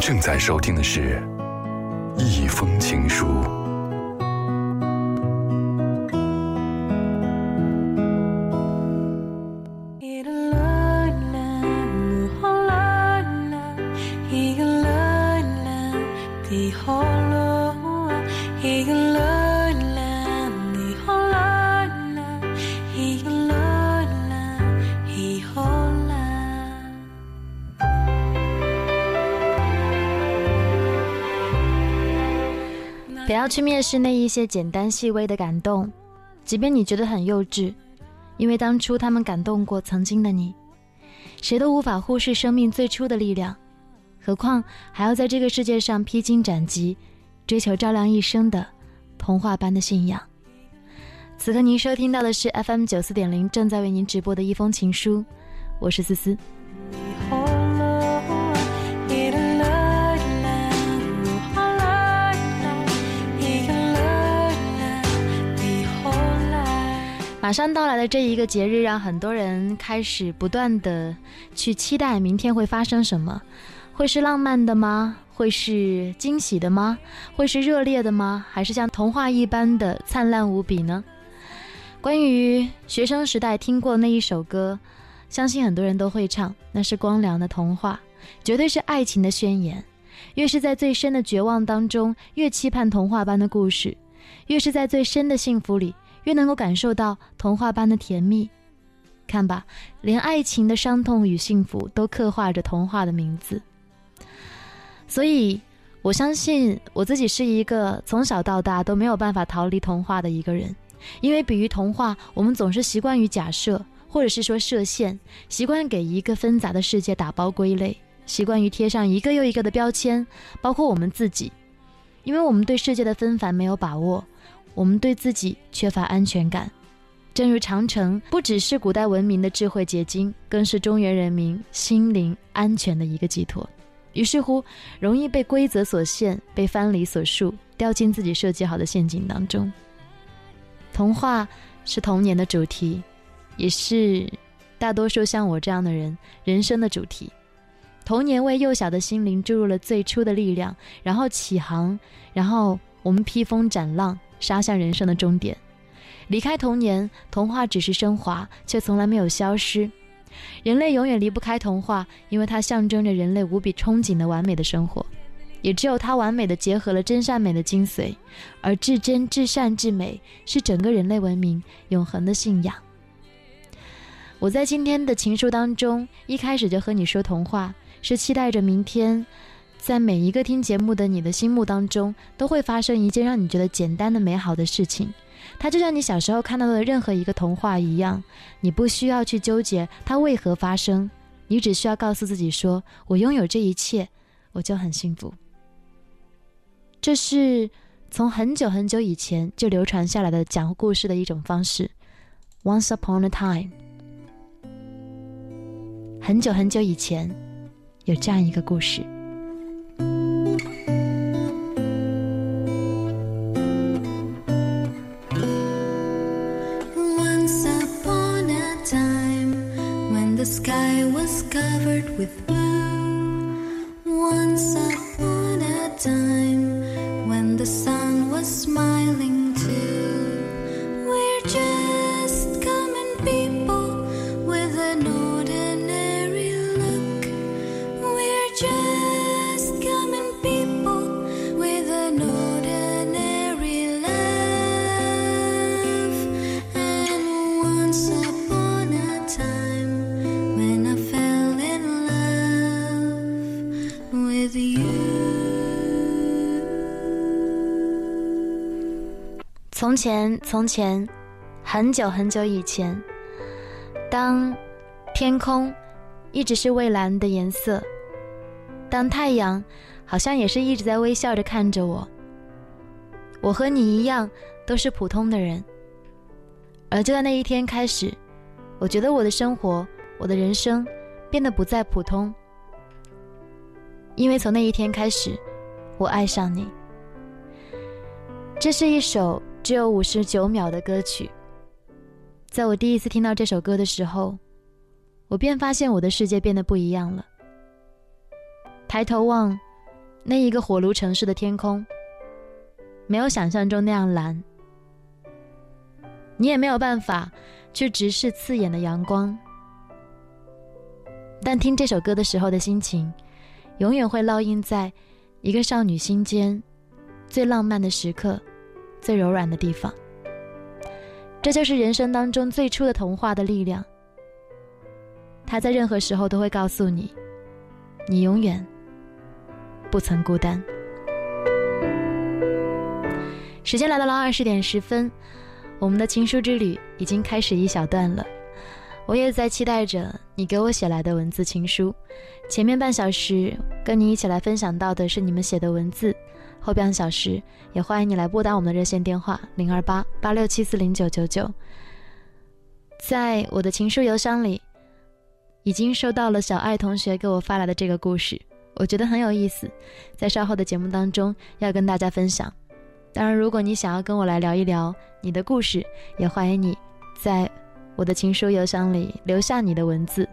正在收听的是《一封情书》。去蔑视那一些简单细微的感动，即便你觉得很幼稚，因为当初他们感动过曾经的你。谁都无法忽视生命最初的力量，何况还要在这个世界上披荆斩棘，追求照亮一生的童话般的信仰。此刻您收听到的是 FM 九四点零，正在为您直播的一封情书，我是思思。马上到来的这一个节日，让很多人开始不断的去期待明天会发生什么，会是浪漫的吗？会是惊喜的吗？会是热烈的吗？还是像童话一般的灿烂无比呢？关于学生时代听过那一首歌，相信很多人都会唱，那是光良的童话，绝对是爱情的宣言。越是在最深的绝望当中，越期盼童话般的故事；越是在最深的幸福里。越能够感受到童话般的甜蜜，看吧，连爱情的伤痛与幸福都刻画着童话的名字。所以，我相信我自己是一个从小到大都没有办法逃离童话的一个人，因为比喻童话，我们总是习惯于假设，或者是说设限，习惯给一个纷杂的世界打包归类，习惯于贴上一个又一个的标签，包括我们自己，因为我们对世界的纷繁没有把握。我们对自己缺乏安全感，正如长城不只是古代文明的智慧结晶，更是中原人民心灵安全的一个寄托。于是乎，容易被规则所限，被藩篱所束，掉进自己设计好的陷阱当中。童话是童年的主题，也是大多数像我这样的人人生的主题。童年为幼小的心灵注入了最初的力量，然后起航，然后我们披风斩浪。杀向人生的终点，离开童年，童话只是升华，却从来没有消失。人类永远离不开童话，因为它象征着人类无比憧憬的完美的生活。也只有它完美的结合了真善美的精髓，而至真、至善、至美是整个人类文明永恒的信仰。我在今天的情书当中，一开始就和你说童话，是期待着明天。在每一个听节目的你的心目当中，都会发生一件让你觉得简单的美好的事情。它就像你小时候看到的任何一个童话一样，你不需要去纠结它为何发生，你只需要告诉自己说：“我拥有这一切，我就很幸福。”这是从很久很久以前就流传下来的讲故事的一种方式。Once upon a time，很久很久以前，有这样一个故事。Sky was covered with blue. Once upon a time, when the sun was smiling 从前，从前，很久很久以前，当天空一直是蔚蓝的颜色，当太阳好像也是一直在微笑着看着我，我和你一样都是普通的人。而就在那一天开始，我觉得我的生活，我的人生变得不再普通，因为从那一天开始，我爱上你。这是一首只有五十九秒的歌曲。在我第一次听到这首歌的时候，我便发现我的世界变得不一样了。抬头望，那一个火炉城市的天空，没有想象中那样蓝。你也没有办法去直视刺眼的阳光，但听这首歌的时候的心情，永远会烙印在一个少女心间最浪漫的时刻、最柔软的地方。这就是人生当中最初的童话的力量。它在任何时候都会告诉你，你永远不曾孤单。时间来到了二十点十分。我们的情书之旅已经开始一小段了，我也在期待着你给我写来的文字情书。前面半小时跟你一起来分享到的是你们写的文字，后半小时也欢迎你来拨打我们的热线电话零二八八六七四零九九九。在我的情书邮箱里，已经收到了小爱同学给我发来的这个故事，我觉得很有意思，在稍后的节目当中要跟大家分享。当然，如果你想要跟我来聊一聊你的故事，也欢迎你在我的情书邮箱里留下你的文字，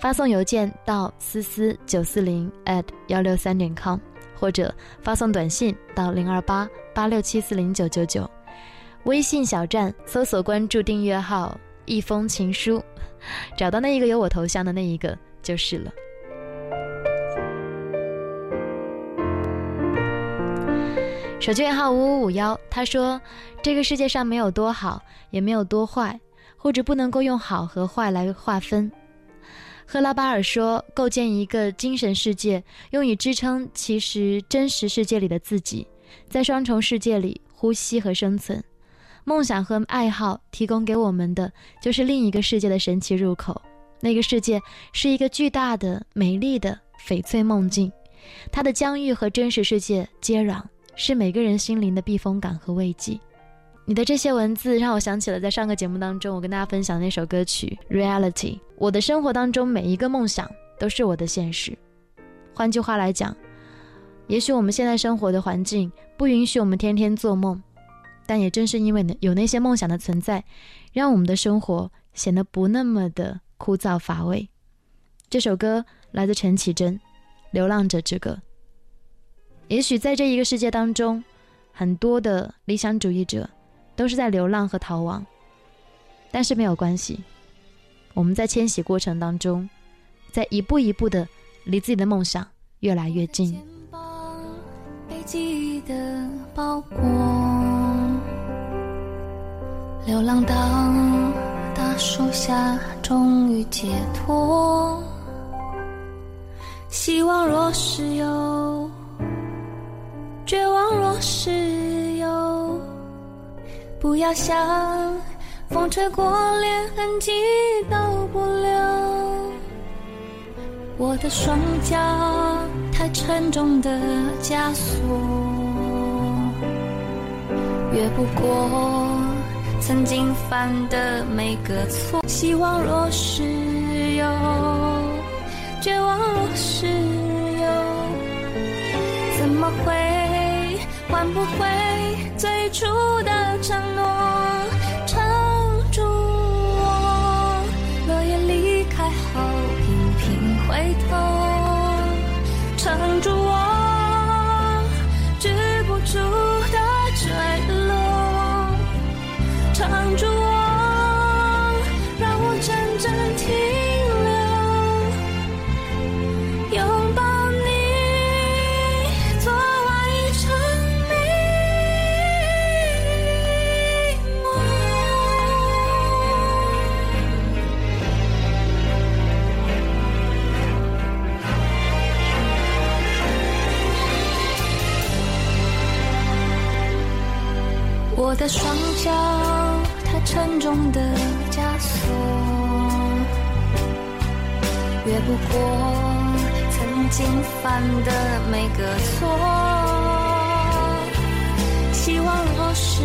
发送邮件到思思九四零 at 幺六三点 com，或者发送短信到零二八八六七四零九九九，微信小站搜索关注订阅号一封情书，找到那一个有我头像的那一个就是了。手机尾号五五五幺，他说：“这个世界上没有多好，也没有多坏，或者不能够用好和坏来划分。”赫拉巴尔说：“构建一个精神世界，用以支撑其实真实世界里的自己，在双重世界里呼吸和生存。梦想和爱好提供给我们的，就是另一个世界的神奇入口。那个世界是一个巨大的、美丽的翡翠梦境，它的疆域和真实世界接壤。”是每个人心灵的避风港和慰藉。你的这些文字让我想起了在上个节目当中我跟大家分享的那首歌曲《Reality》。我的生活当中每一个梦想都是我的现实。换句话来讲，也许我们现在生活的环境不允许我们天天做梦，但也正是因为有那些梦想的存在，让我们的生活显得不那么的枯燥乏味。这首歌来自陈绮贞，《流浪者之歌》。也许在这一个世界当中，很多的理想主义者都是在流浪和逃亡，但是没有关系，我们在迁徙过程当中，在一步一步的离自己的梦想越来越近。被记忆的包裹，流浪到大树下，终于解脱。希望若是有。绝望若是有，不要想，风吹过连痕迹都不留。我的双脚太沉重的枷锁，越不过曾经犯的每个错。希望若是有，绝望若是有，怎么会？换不回最初的承诺，的双脚它沉重的枷锁，越不过曾经犯的每个错。希望若是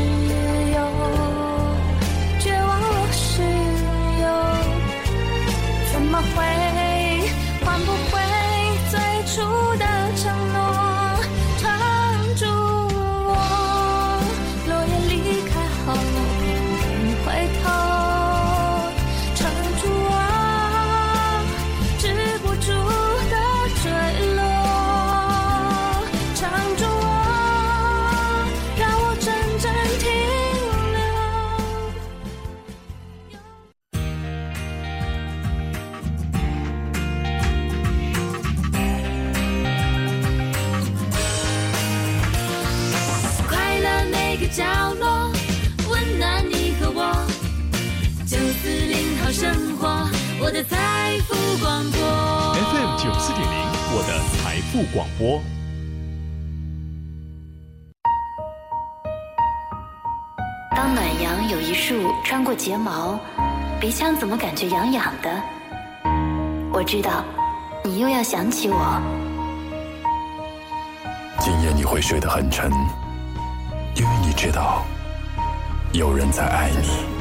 的财富广播。FM 九四点零，我的财富广播。当暖阳有一束穿过睫毛，鼻腔怎么感觉痒痒的？我知道，你又要想起我。今夜你会睡得很沉，因为你知道，有人在爱你。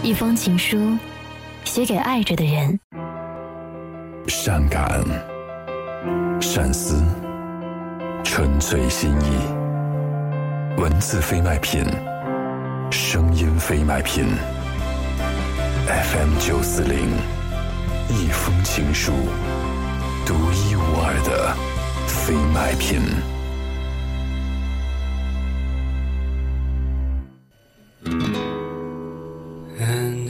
一封情书，写给爱着的人。善感、善思、纯粹心意，文字非卖品，声音非卖品。FM 九四零，一封情书，独一无二的非卖品。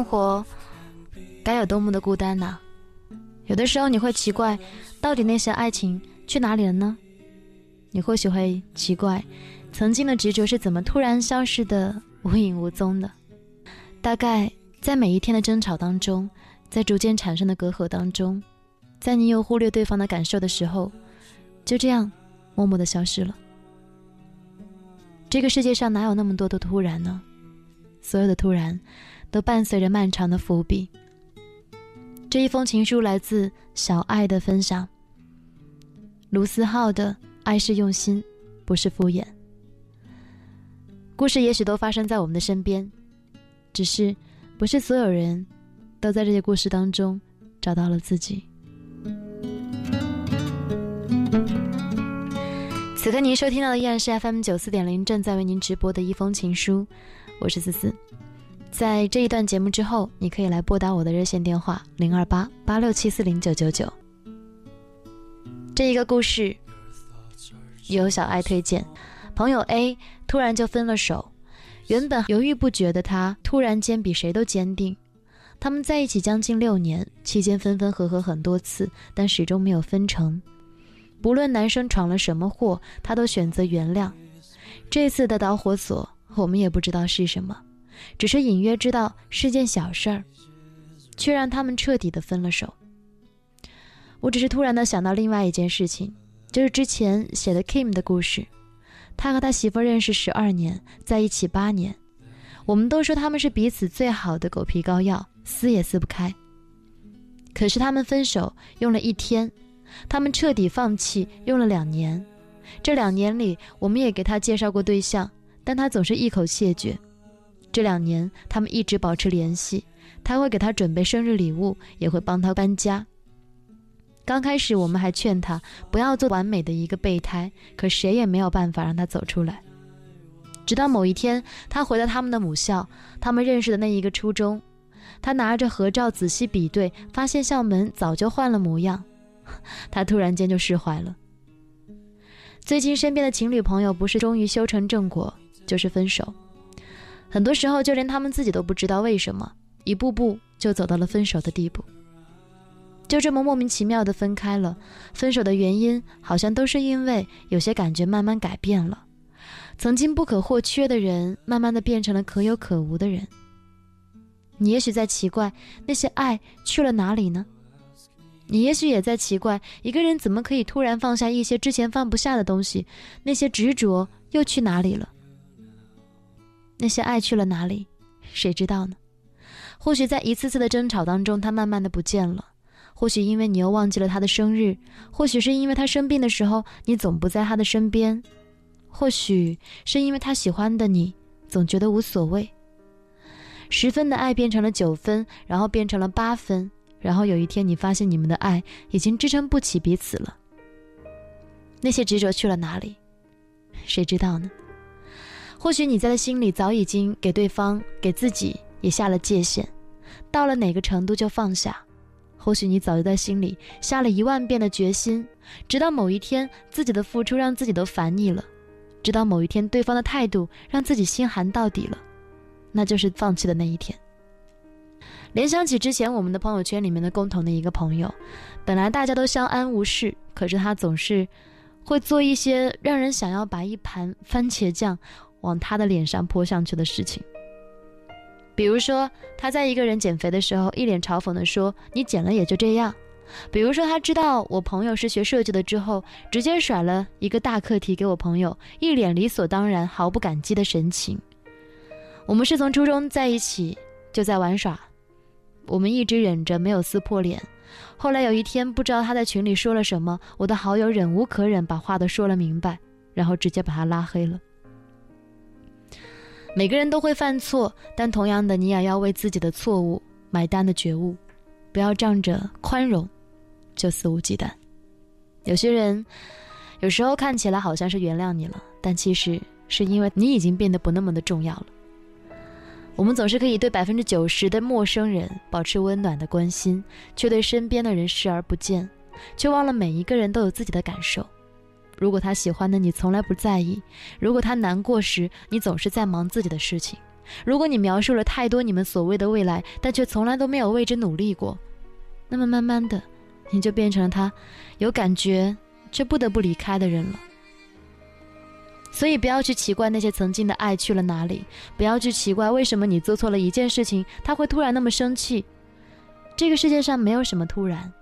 生活该有多么的孤单呐、有的时候你会奇怪，到底那些爱情去哪里了呢？你或许会奇怪，曾经的执着是怎么突然消失的无影无踪的？大概在每一天的争吵当中，在逐渐产生的隔阂当中，在你又忽略对方的感受的时候，就这样默默的消失了。这个世界上哪有那么多的突然呢？所有的突然，都伴随着漫长的伏笔。这一封情书来自小爱的分享。卢思浩的爱是用心，不是敷衍。故事也许都发生在我们的身边，只是不是所有人都在这些故事当中找到了自己。此刻您收听到的依然是 FM 九四点零正在为您直播的一封情书，我是思思。在这一段节目之后，你可以来拨打我的热线电话零二八八六七四零九九九。这一个故事由小爱推荐，朋友 A 突然就分了手，原本犹豫不决的他，突然间比谁都坚定。他们在一起将近六年，期间分分合合很多次，但始终没有分成。不论男生闯了什么祸，他都选择原谅。这次的导火索，我们也不知道是什么。只是隐约知道是件小事儿，却让他们彻底的分了手。我只是突然的想到另外一件事情，就是之前写的 Kim 的故事。他和他媳妇认识十二年，在一起八年，我们都说他们是彼此最好的狗皮膏药，撕也撕不开。可是他们分手用了一天，他们彻底放弃用了两年。这两年里，我们也给他介绍过对象，但他总是一口谢绝。这两年，他们一直保持联系，他会给他准备生日礼物，也会帮他搬家。刚开始，我们还劝他不要做完美的一个备胎，可谁也没有办法让他走出来。直到某一天，他回到他们的母校，他们认识的那一个初中，他拿着合照仔细比对，发现校门早就换了模样，他突然间就释怀了。最近身边的情侣朋友，不是终于修成正果，就是分手。很多时候，就连他们自己都不知道为什么，一步步就走到了分手的地步。就这么莫名其妙的分开了，分手的原因好像都是因为有些感觉慢慢改变了，曾经不可或缺的人，慢慢的变成了可有可无的人。你也许在奇怪那些爱去了哪里呢？你也许也在奇怪一个人怎么可以突然放下一些之前放不下的东西，那些执着又去哪里了？那些爱去了哪里？谁知道呢？或许在一次次的争吵当中，他慢慢的不见了；或许因为你又忘记了他的生日；或许是因为他生病的时候你总不在他的身边；或许是因为他喜欢的你总觉得无所谓。十分的爱变成了九分，然后变成了八分，然后有一天你发现你们的爱已经支撑不起彼此了。那些执着去了哪里？谁知道呢？或许你在他心里早已经给对方、给自己也下了界限，到了哪个程度就放下。或许你早就在心里下了一万遍的决心，直到某一天自己的付出让自己都烦腻了，直到某一天对方的态度让自己心寒到底了，那就是放弃的那一天。联想起之前我们的朋友圈里面的共同的一个朋友，本来大家都相安无事，可是他总是会做一些让人想要把一盘番茄酱。往他的脸上泼上去的事情，比如说他在一个人减肥的时候，一脸嘲讽地说：“你减了也就这样。”比如说他知道我朋友是学设计的之后，直接甩了一个大课题给我朋友，一脸理所当然、毫不感激的神情。我们是从初中在一起就在玩耍，我们一直忍着没有撕破脸。后来有一天，不知道他在群里说了什么，我的好友忍无可忍，把话都说了明白，然后直接把他拉黑了。每个人都会犯错，但同样的，你也要为自己的错误买单的觉悟，不要仗着宽容就肆无忌惮。有些人有时候看起来好像是原谅你了，但其实是因为你已经变得不那么的重要了。我们总是可以对百分之九十的陌生人保持温暖的关心，却对身边的人视而不见，却忘了每一个人都有自己的感受。如果他喜欢的你从来不在意，如果他难过时你总是在忙自己的事情，如果你描述了太多你们所谓的未来，但却从来都没有为之努力过，那么慢慢的，你就变成了他有感觉却不得不离开的人了。所以不要去奇怪那些曾经的爱去了哪里，不要去奇怪为什么你做错了一件事情他会突然那么生气。这个世界上没有什么突然，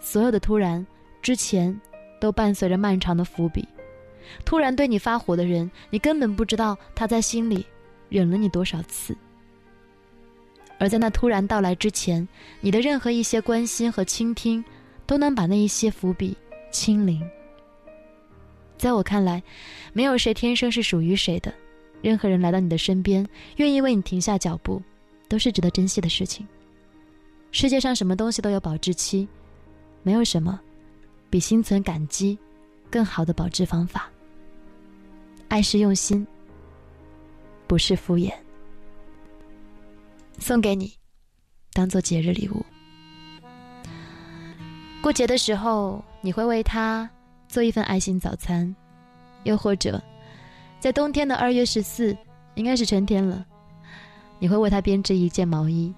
所有的突然之前。都伴随着漫长的伏笔。突然对你发火的人，你根本不知道他在心里忍了你多少次。而在那突然到来之前，你的任何一些关心和倾听，都能把那一些伏笔清零。在我看来，没有谁天生是属于谁的。任何人来到你的身边，愿意为你停下脚步，都是值得珍惜的事情。世界上什么东西都有保质期，没有什么。比心存感激更好的保质方法。爱是用心，不是敷衍。送给你，当做节日礼物。过节的时候，你会为他做一份爱心早餐，又或者，在冬天的二月十四，应该是春天了，你会为他编织一件毛衣。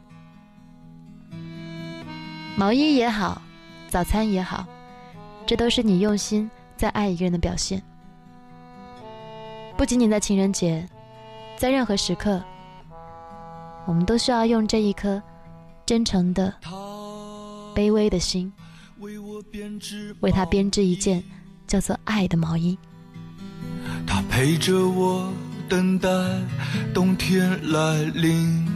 毛衣也好，早餐也好。这都是你用心在爱一个人的表现。不仅仅在情人节，在任何时刻，我们都需要用这一颗真诚的、卑微的心，为他编织一件叫做爱的毛衣。他陪着我等待冬天来临，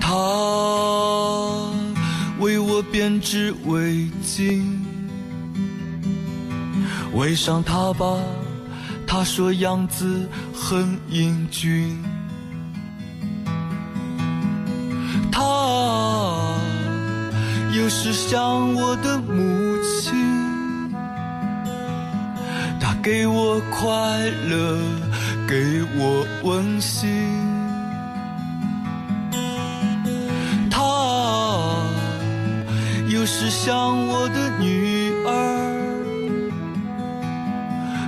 他。为我编织围巾，围上它吧。他说样子很英俊。他有时像我的母亲，他给我快乐，给我温馨。是像我的女儿，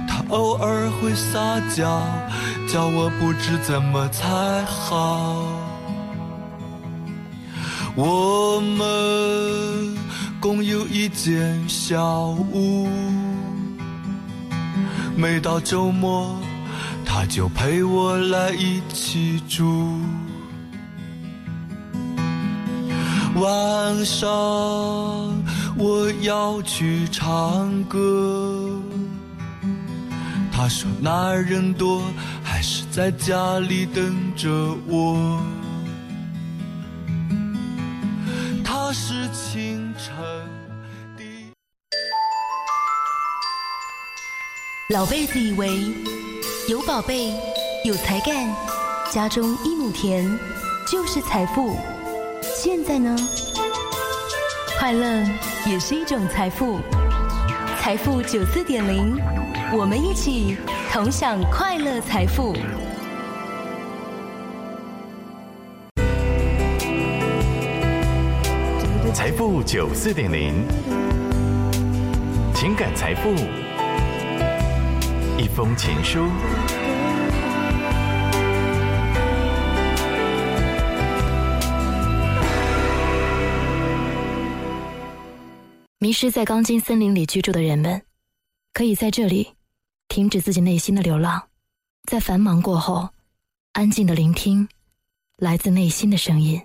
她偶尔会撒娇，叫我不知怎么才好。我们共有一间小屋，每到周末，她就陪我来一起住。晚上我要去唱歌，他说那人多还是在家里等着我。他是清晨的。老辈子以为有宝贝、有才干、家中一亩田就是财富。现在呢，快乐也是一种财富。财富九四点零，我们一起同享快乐财富。财富九四点零，情感财富，一封情书。迷失在钢筋森林里居住的人们，可以在这里停止自己内心的流浪，在繁忙过后，安静的聆听来自内心的声音。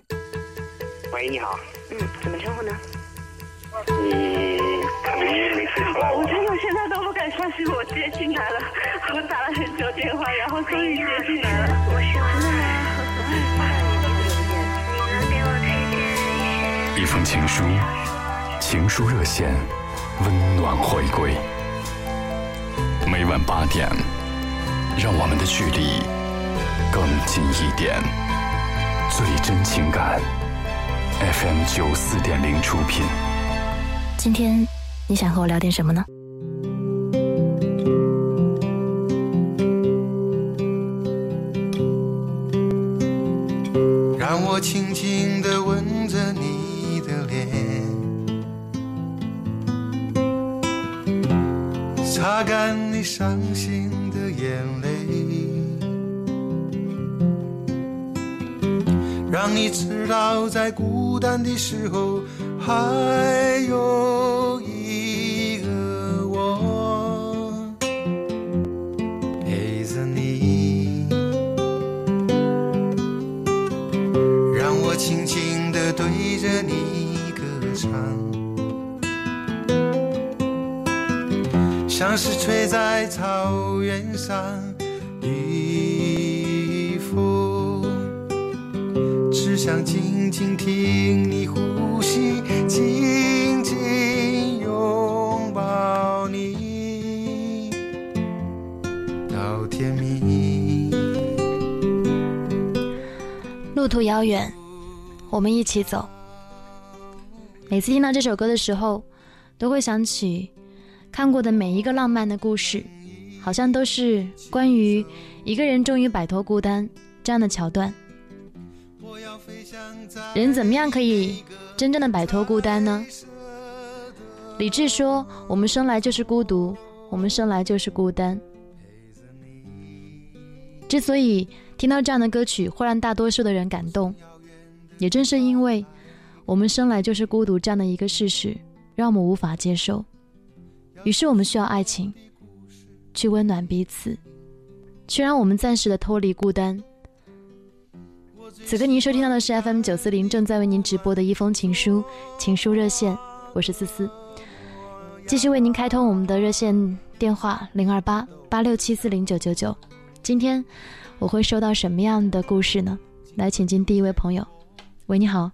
喂，你好。嗯，怎么称呼呢？你可能没听出来。我真的现在都不敢相信我接进来了，我打了很久电话，然后终于接进来了。我是真的吗？你能给我推荐一封情书，情书热线，温暖回归。每晚八点，让我们的距离更近一点。最真情感。FM 九四点零出品。今天你想和我聊点什么呢？让我轻轻的吻擦干你伤心的眼泪。让你知道，在孤单的时候，还有像是吹在草原上的风，只。想静静听你呼吸，紧紧拥抱你，到天明。路途遥远，我们一起走。每次听到这首歌的时候，都会想起看过的每一个浪漫的故事，好像都是关于一个人终于摆脱孤单这样的桥段。人怎么样可以真正的摆脱孤单呢？李志说：“我们生来就是孤独，我们生来就是孤单。”之所以听到这样的歌曲会让大多数的人感动，也正是因为我们生来就是孤独这样的一个事实，让我们无法接受。于是我们需要爱情，去温暖彼此，去让我们暂时的脱离孤单。此刻您收听到的是 FM 九四零正在为您直播的一封情书，情书热线，我是思思，继续为您开通我们的热线电话零二八八六七四零九九九。今天我会收到什么样的故事呢？来，请进第一位朋友。喂，你好。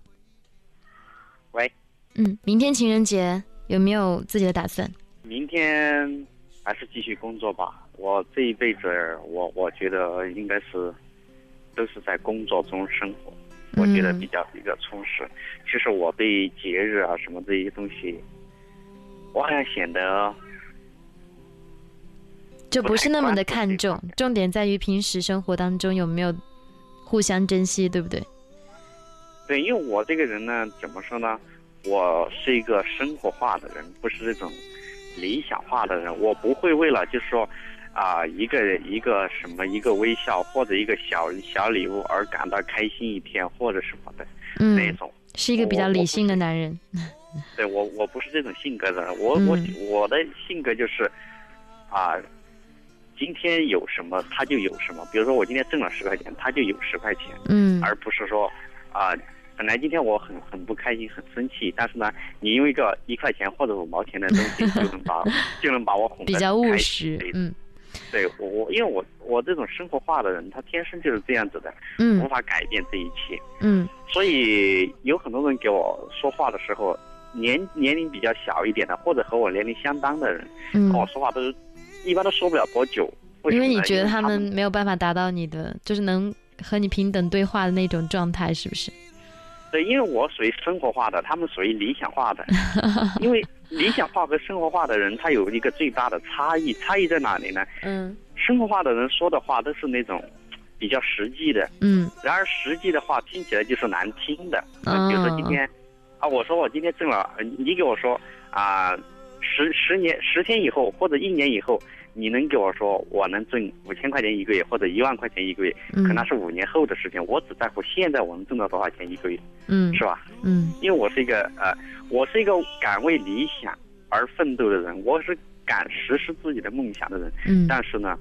喂。嗯，明天情人节有没有自己的打算？明天还是继续工作吧。我这一辈子，我我觉得应该是。都是在工作中生活，我觉得比较比较充实。其实我对节日啊什么这些东西，我好像显得就不是那么的看重。重点在于平时生活当中有没有互相珍惜，对不对？对，因为我这个人呢，怎么说呢？我是一个生活化的人，不是这种理想化的人。我不会为了就是说。啊，一个一个什么，一个微笑或者一个小小礼物而感到开心一天或者什么的，那种是一个比较理性的男人。对我，我不是这种性格的人，我我我的性格就是，啊，今天有什么他就有什么。比如说我今天挣了十块钱，他就有十块钱，嗯，而不是说，啊，本来今天我很很不开心，很生气，但是呢，你用一个一块钱或者五毛钱的东西就能把 就能把我哄比较务实，嗯。对我我因为我我这种生活化的人，他天生就是这样子的，嗯无法改变这一切。嗯所以有很多人给我说话的时候，年年龄比较小一点的，或者和我年龄相当的人，嗯跟我说话都是一般都说不了多久。为因为你觉得他们没有办法达到你的，就是能和你平等对话的那种状态，是不是？对，因为我属于生活化的，他们属于理想化的。因为理想化和生活化的人，他有一个最大的差异，差异在哪里呢？嗯生活化的人说的话都是那种比较实际的，嗯然而实际的话听起来就是难听的。嗯比如说今天啊，我说我今天挣了，呃你给我说啊，十十年十天以后或者一年以后，你能给我说我能挣五千块钱一个月或者一万块钱一个月，嗯可那是五年后的事情。我只在乎现在我能挣到多少钱一个月，嗯是吧？嗯因为我是一个呃，我是一个敢为理想而奋斗的人，我是敢实施自己的梦想的人。嗯但是呢，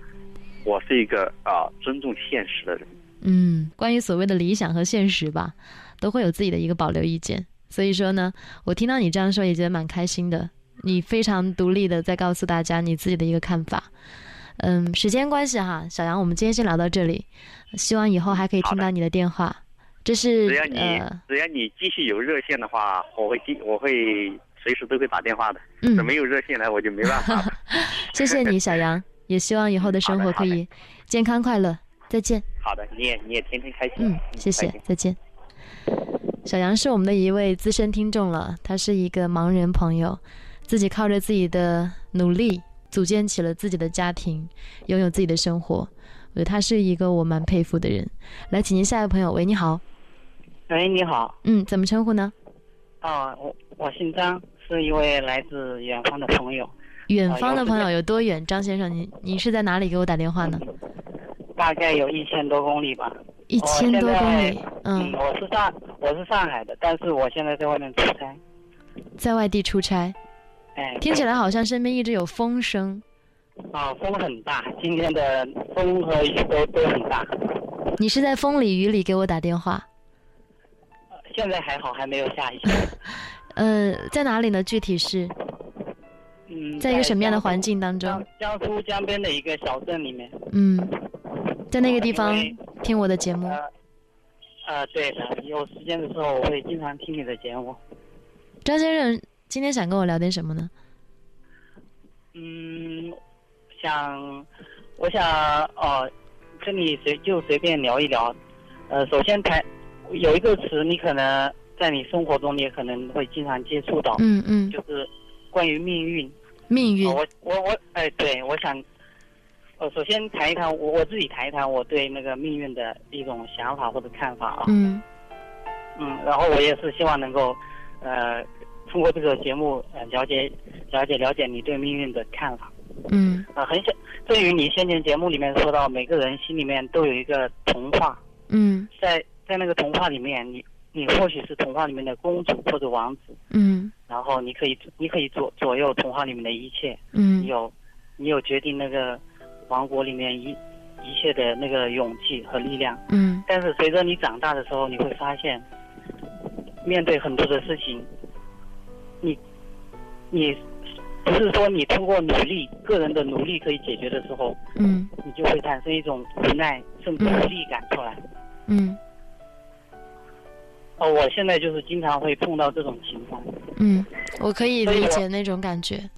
我是一个呃尊重现实的人。嗯，关于所谓的理想和现实吧，都会有自己的一个保留意见。所以说呢，我听到你这样说也觉得蛮开心的。你非常独立的在告诉大家你自己的一个看法。嗯，时间关系哈，小杨，我们今天先聊到这里，希望以后还可以听到你的电话。这是只要你、呃，只要你继续有热线的话，我会继我会随时都会打电话的。嗯没有热线呢，我就没办法。谢谢你，小杨，也希望以后的生活可以健康快乐。再见。好的，你也你也天天开心。嗯，谢谢，再见。小杨是我们的一位资深听众了，他是一个盲人朋友，自己靠着自己的努力组建起了自己的家庭，拥有自己的生活。我觉得他是一个我蛮佩服的人。来，请您下一位朋友，喂，你好，喂，你好，嗯，怎么称呼呢？啊，我我姓张，是一位来自远方的朋友，远方的朋友有多远？张先生，你你是在哪里给我打电话呢？大概有一千多公里吧。一千多公里嗯，我是上我是上海的，但是我现在在外面出差。在外地出差，哎，听起来好像身边一直有风声。啊，风很大，今天的风和雨都都很大。你是在风里雨里给我打电话？现在还好，还没有下雨。呃，在哪里呢？具体是嗯，在一个什么样的环境当中？江苏江边的一个小镇里面。嗯，在那个地方听我的节目。呃，对的，有时间的时候我会经常听你的节目。张先生今天想跟我聊点什么呢？嗯，想，我想哦，跟你随就随便聊一聊。呃，首先谈有一个词，你可能在你生活中你也可能会经常接触到，嗯嗯，就是关于命运。命运。我我我，哎，对，我想，呃，首先谈一谈我我自己谈一谈我对那个命运的一种想法或者看法啊。嗯嗯，然后我也是希望能够，呃，通过这个节目，呃，了解了解了解你对命运的看法。嗯。呃，很想，对于你先前节目里面说到，每个人心里面都有一个童话，嗯。在在那个童话里面，你你或许是童话里面的公主或者王子，嗯。然后你可以你可以左左右童话里面的一切，嗯。你有你有决定那个王国里面一一切的那个勇气和力量。嗯。但是随着你长大的时候，你会发现，面对很多的事情，你你不是说你通过努力个人的努力可以解决的时候，嗯你就会产生一种无奈甚至无力感出来。嗯哦，我现在就是经常会碰到这种情况。嗯，我可以理解那种感觉。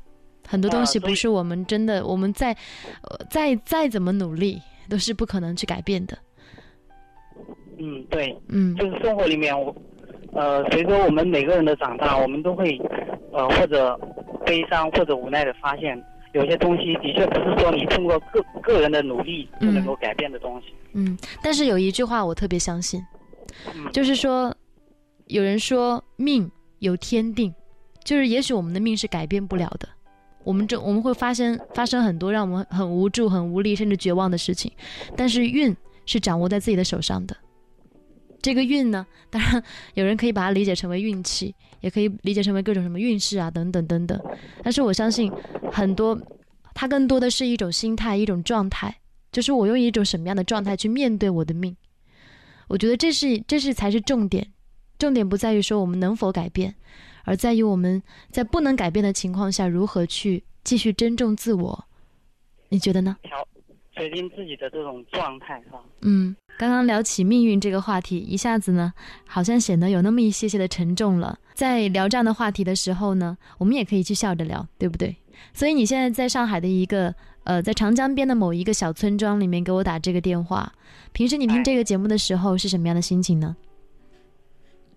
很多东西不是我们真的，我们再呃再再怎么努力，都是不可能去改变的。嗯，对，嗯就是生活里面我，呃，随着我们每个人的长大，我们都会，呃，或者悲伤或者无奈的发现，有些东西的确不是说你通过个个人的努力就能够改变的东西。嗯，但是有一句话我特别相信，嗯就是说，有人说命有天定，就是也许我们的命是改变不了的。我们这我们会发生发生很多让我们很无助、很无力甚至绝望的事情，但是运是掌握在自己的手上的。这个运呢，当然有人可以把它理解成为运气，也可以理解成为各种什么运势啊等等等等。但是我相信很多，它更多的是一种心态、一种状态，就是我用一种什么样的状态去面对我的命。我觉得这是这是才是重点，重点不在于说我们能否改变，而在于我们在不能改变的情况下如何去继续珍重自我。你觉得呢？决定自己的这种状态哈。嗯，刚刚聊起命运这个话题，一下子呢，好像显得有那么一些些的沉重了。在聊这样的话题的时候呢，我们也可以去笑着聊，对不对？所以你现在在上海的一个呃，在长江边的某一个小村庄里面给我打这个电话。平时你听这个节目的时候是什么样的心情呢？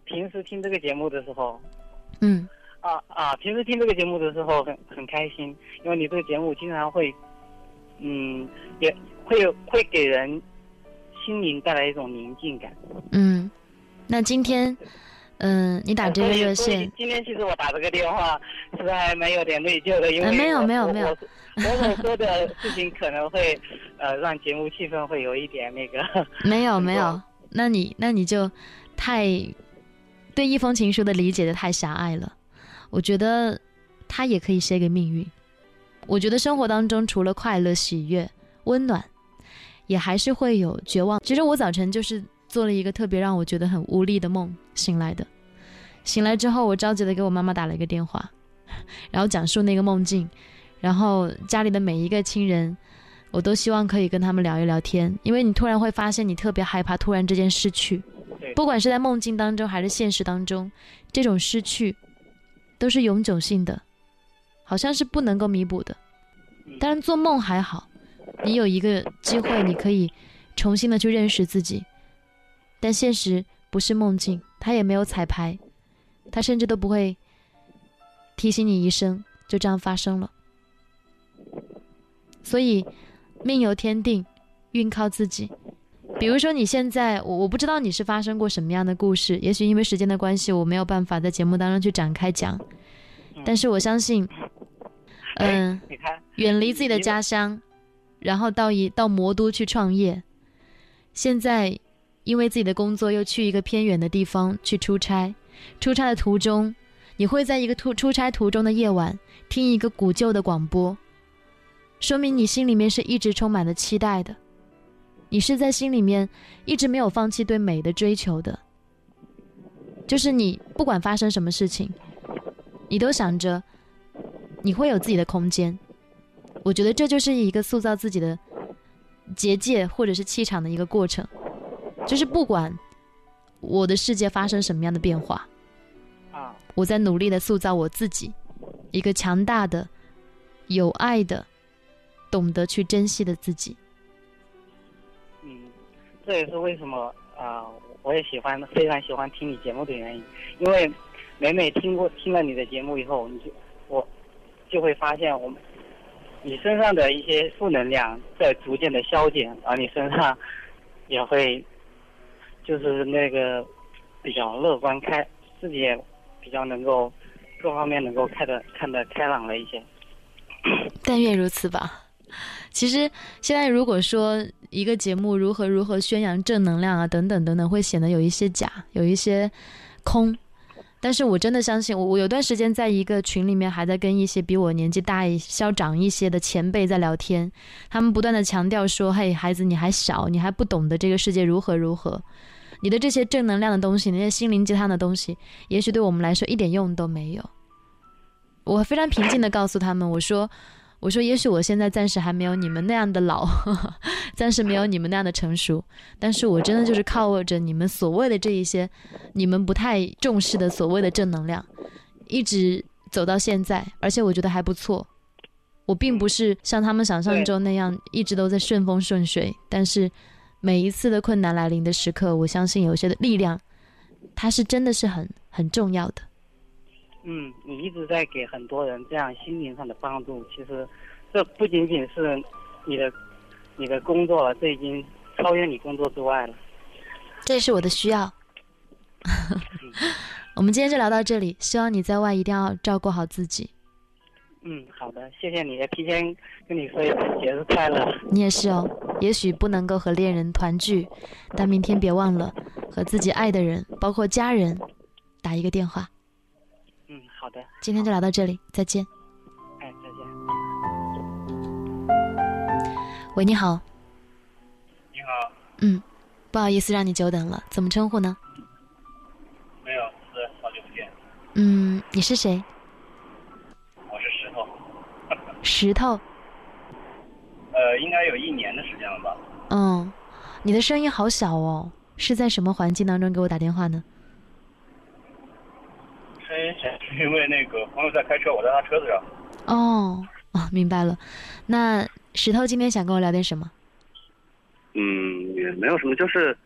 平时听这个节目的时候，嗯，啊啊，平时听这个节目的时候很很开心，因为你这个节目经常会，嗯，也会有会给人心灵带来一种宁静感。嗯，那今天，嗯，你打这个热线，今天其实我打这个电话是还蛮有点内疚的，因为没有没有没有，我所说的事情可能会呃让节目气氛会有一点那个。没有没有，那你那你就太。对一封情书的理解的太狭隘了，我觉得他也可以写给命运。我觉得生活当中除了快乐、喜悦、温暖，也还是会有绝望。其实我早晨就是做了一个特别让我觉得很无力的梦醒来的。醒来之后，我着急的给我妈妈打了一个电话，然后讲述那个梦境，然后家里的每一个亲人，我都希望可以跟他们聊一聊天，因为你突然会发现你特别害怕突然之间失去。不管是在梦境当中还是现实当中，这种失去都是永久性的，好像是不能够弥补的。当然做梦还好，你有一个机会，你可以重新的去认识自己。但现实不是梦境，它也没有彩排，它甚至都不会提醒你一声，就这样发生了。所以命由天定，运靠自己。比如说你现在，我我不知道你是发生过什么样的故事，也许因为时间的关系，我没有办法在节目当中去展开讲。但是我相信，嗯，远离自己的家乡，然后到一到魔都去创业。现在因为自己的工作又去一个偏远的地方去出差，出差的途中，你会在一个出出差途中的夜晚听一个古旧的广播，说明你心里面是一直充满了期待的。你是在心里面一直没有放弃对美的追求的，就是你不管发生什么事情，你都想着你会有自己的空间。我觉得这就是一个塑造自己的结界或者是气场的一个过程，就是不管我的世界发生什么样的变化，啊，我在努力的塑造我自己，一个强大的、有爱的、懂得去珍惜的自己。嗯这也是为什么啊，我也喜欢非常喜欢听你节目的原因，因为每每听过听了你的节目以后，你就我就会发现，我们你身上的一些负能量在逐渐的消减，而你身上也会就是那个比较乐观开，自己也比较能够各方面能够看得看得开朗了一些。但愿如此吧。其实现在如果说一个节目如何如何宣扬正能量啊等等等等，会显得有一些假，有一些空。但是我真的相信，我我有段时间在一个群里面，还在跟一些比我年纪大一、稍长一些的前辈在聊天，他们不断的强调说：“嘿，孩子，你还小，你还不懂得这个世界如何如何，你的这些正能量的东西，那些心灵鸡汤的东西，也许对我们来说一点用都没有。”我非常平静的告诉他们，我说。我说，也许我现在暂时还没有你们那样的老，暂时没有你们那样的成熟，但是我真的就是靠着你们所谓的这一些，你们不太重视的所谓的正能量，一直走到现在，而且我觉得还不错。我并不是像他们想象中那样一直都在顺风顺水，但是每一次的困难来临的时刻，我相信有些的力量，它是真的是很很重要的。嗯，你一直在给很多人这样心灵上的帮助。其实，这不仅仅是你的你的工作了，这已经超越你工作之外了。这是我的需要。我们今天就聊到这里，希望你在外一定要照顾好自己。嗯，好的，谢谢你，提前跟你说一声节日快乐。你也是哦，也许不能够和恋人团聚，但明天别忘了和自己爱的人，包括家人，打一个电话。好的，今天就聊到这里，再见。哎，再见。喂，你好。你好。嗯，不好意思让你久等了，怎么称呼呢？没有，是好久不见。嗯，你是谁？我是石头。石头。呃，呃，应该有一年的时间了吧。嗯，你的声音好小哦，是在什么环境当中给我打电话呢？是因为那个朋友在开车，我在他车子上。哦，哦，明白了。那石头今天想跟我聊点什么？嗯，也没有什么，就是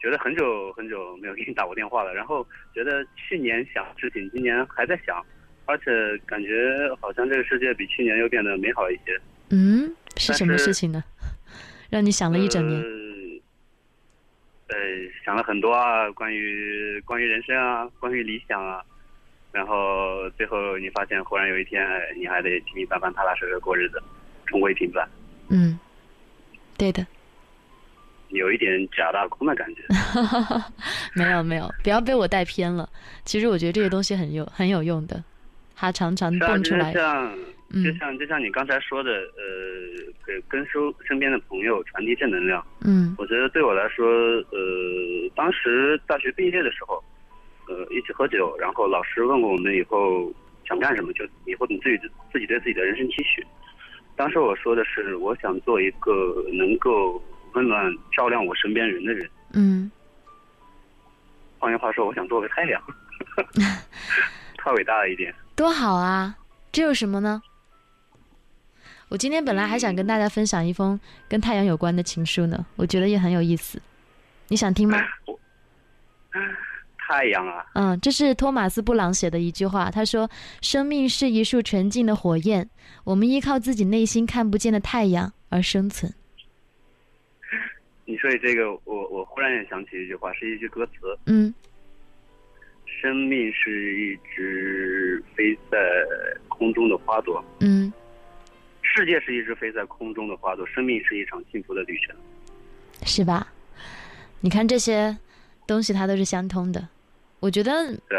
觉得很久很久没有给你打过电话了，然后觉得去年想的事情，今年还在想，而且感觉好像这个世界比去年又变得美好一些。嗯，是什么事情呢？让你想了一整年。呃，想了很多啊，关于关于人生啊，关于理想啊，然后最后你发现，忽然有一天，哎你还得平平凡凡、踏踏实实过日子，重归平凡，嗯，对的。有一点假大空的感觉。没有没有，不要被我带偏了。其实我觉得这些东西很有很有用的，它常常蹦出来。像嗯就像就像你刚才说的，呃，给跟收身边的朋友传递正能量。嗯我觉得对我来说，呃，当时大学毕业的时候，呃，一起喝酒，然后老师问过我们以后想干什么，就以后你自己自己对自己的人生期许。当时我说的是，我想做一个能够温暖照亮我身边人的人。嗯 换句话说，我想做个太阳，太伟大了一点。多好啊！这有什么呢？我今天本来还想跟大家分享一封跟太阳有关的情书呢，我觉得也很有意思。你想听吗？太阳啊，嗯，这是托马斯·布朗写的一句话，他说：“生命是一束纯净的火焰，我们依靠自己内心看不见的太阳而生存。你说起这个，我我忽然也想起一句话，是一句歌词。”嗯生命是一只飞在空中的花朵，嗯，世界是一只飞在空中的花朵，生命是一场幸福的旅程。是吧？你看这些东西，它都是相通的。我觉得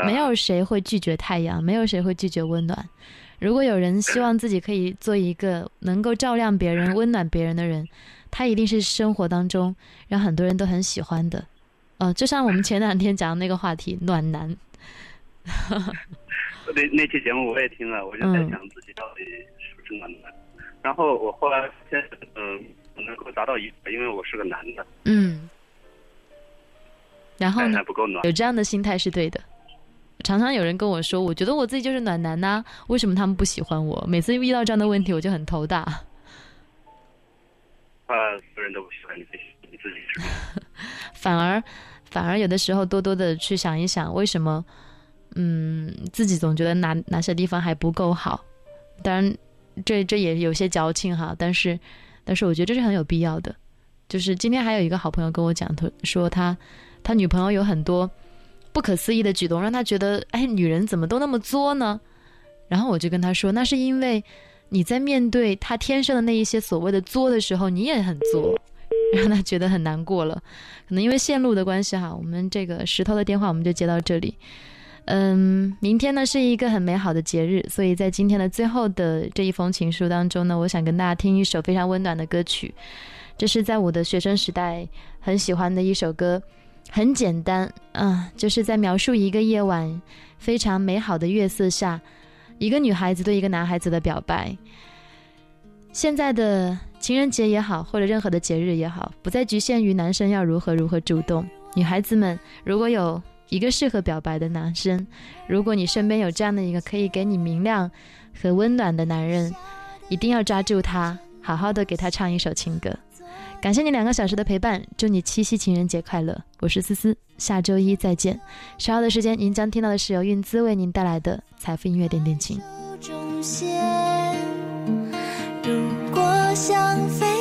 没有谁会拒绝太阳，没有谁会拒绝温暖。如果有人希望自己可以做一个能够照亮别人、温暖别人的人，他一定是生活当中让很多人都很喜欢的。呃，就像我们前两天讲的那个话题，暖男。那那期节目我也听了，我就在想自己到底是不是暖男。然后我后来发现，嗯、我能够达到一，因为我是个男的，嗯，然后呢还？不够暖有。这样的心态是对的。常常有人跟我说，我觉得我自己就是暖男呐、为什么他们不喜欢我？每次遇到这样的问题，我就很头大。呃，所有人都不喜欢你自己，你自己是？反而，反而有的时候多多的去想一想，为什么，嗯，自己总觉得哪哪些地方还不够好。当然，这这也有些矫情哈，但是，但是我觉得这是很有必要的。就是今天还有一个好朋友跟我讲，他说他他女朋友有很多不可思议的举动，让他觉得，哎，女人怎么都那么作呢？然后我就跟他说，那是因为你在面对他天生的那一些所谓的作的时候，你也很作，让他觉得很难过了。可能因为线路的关系哈，我们这个石头的电话我们就接到这里。嗯，明天呢是一个很美好的节日，所以在今天的最后的这一封情书当中呢，我想跟大家听一首非常温暖的歌曲。这是在我的学生时代很喜欢的一首歌，很简单啊、就是在描述一个夜晚非常美好的月色下，一个女孩子对一个男孩子的表白。现在的情人节也好，或者任何的节日也好，不再局限于男生要如何如何主动。女孩子们，如果有一个适合表白的男生，如果你身边有这样的一个可以给你明亮和温暖的男人，一定要抓住他，好好的给他唱一首情歌。感谢你两个小时的陪伴，祝你七夕情人节快乐！我是思思，下周一再见。稍后的时间，您将听到的是由韵姿为您带来的财富音乐点点情。如果想飞，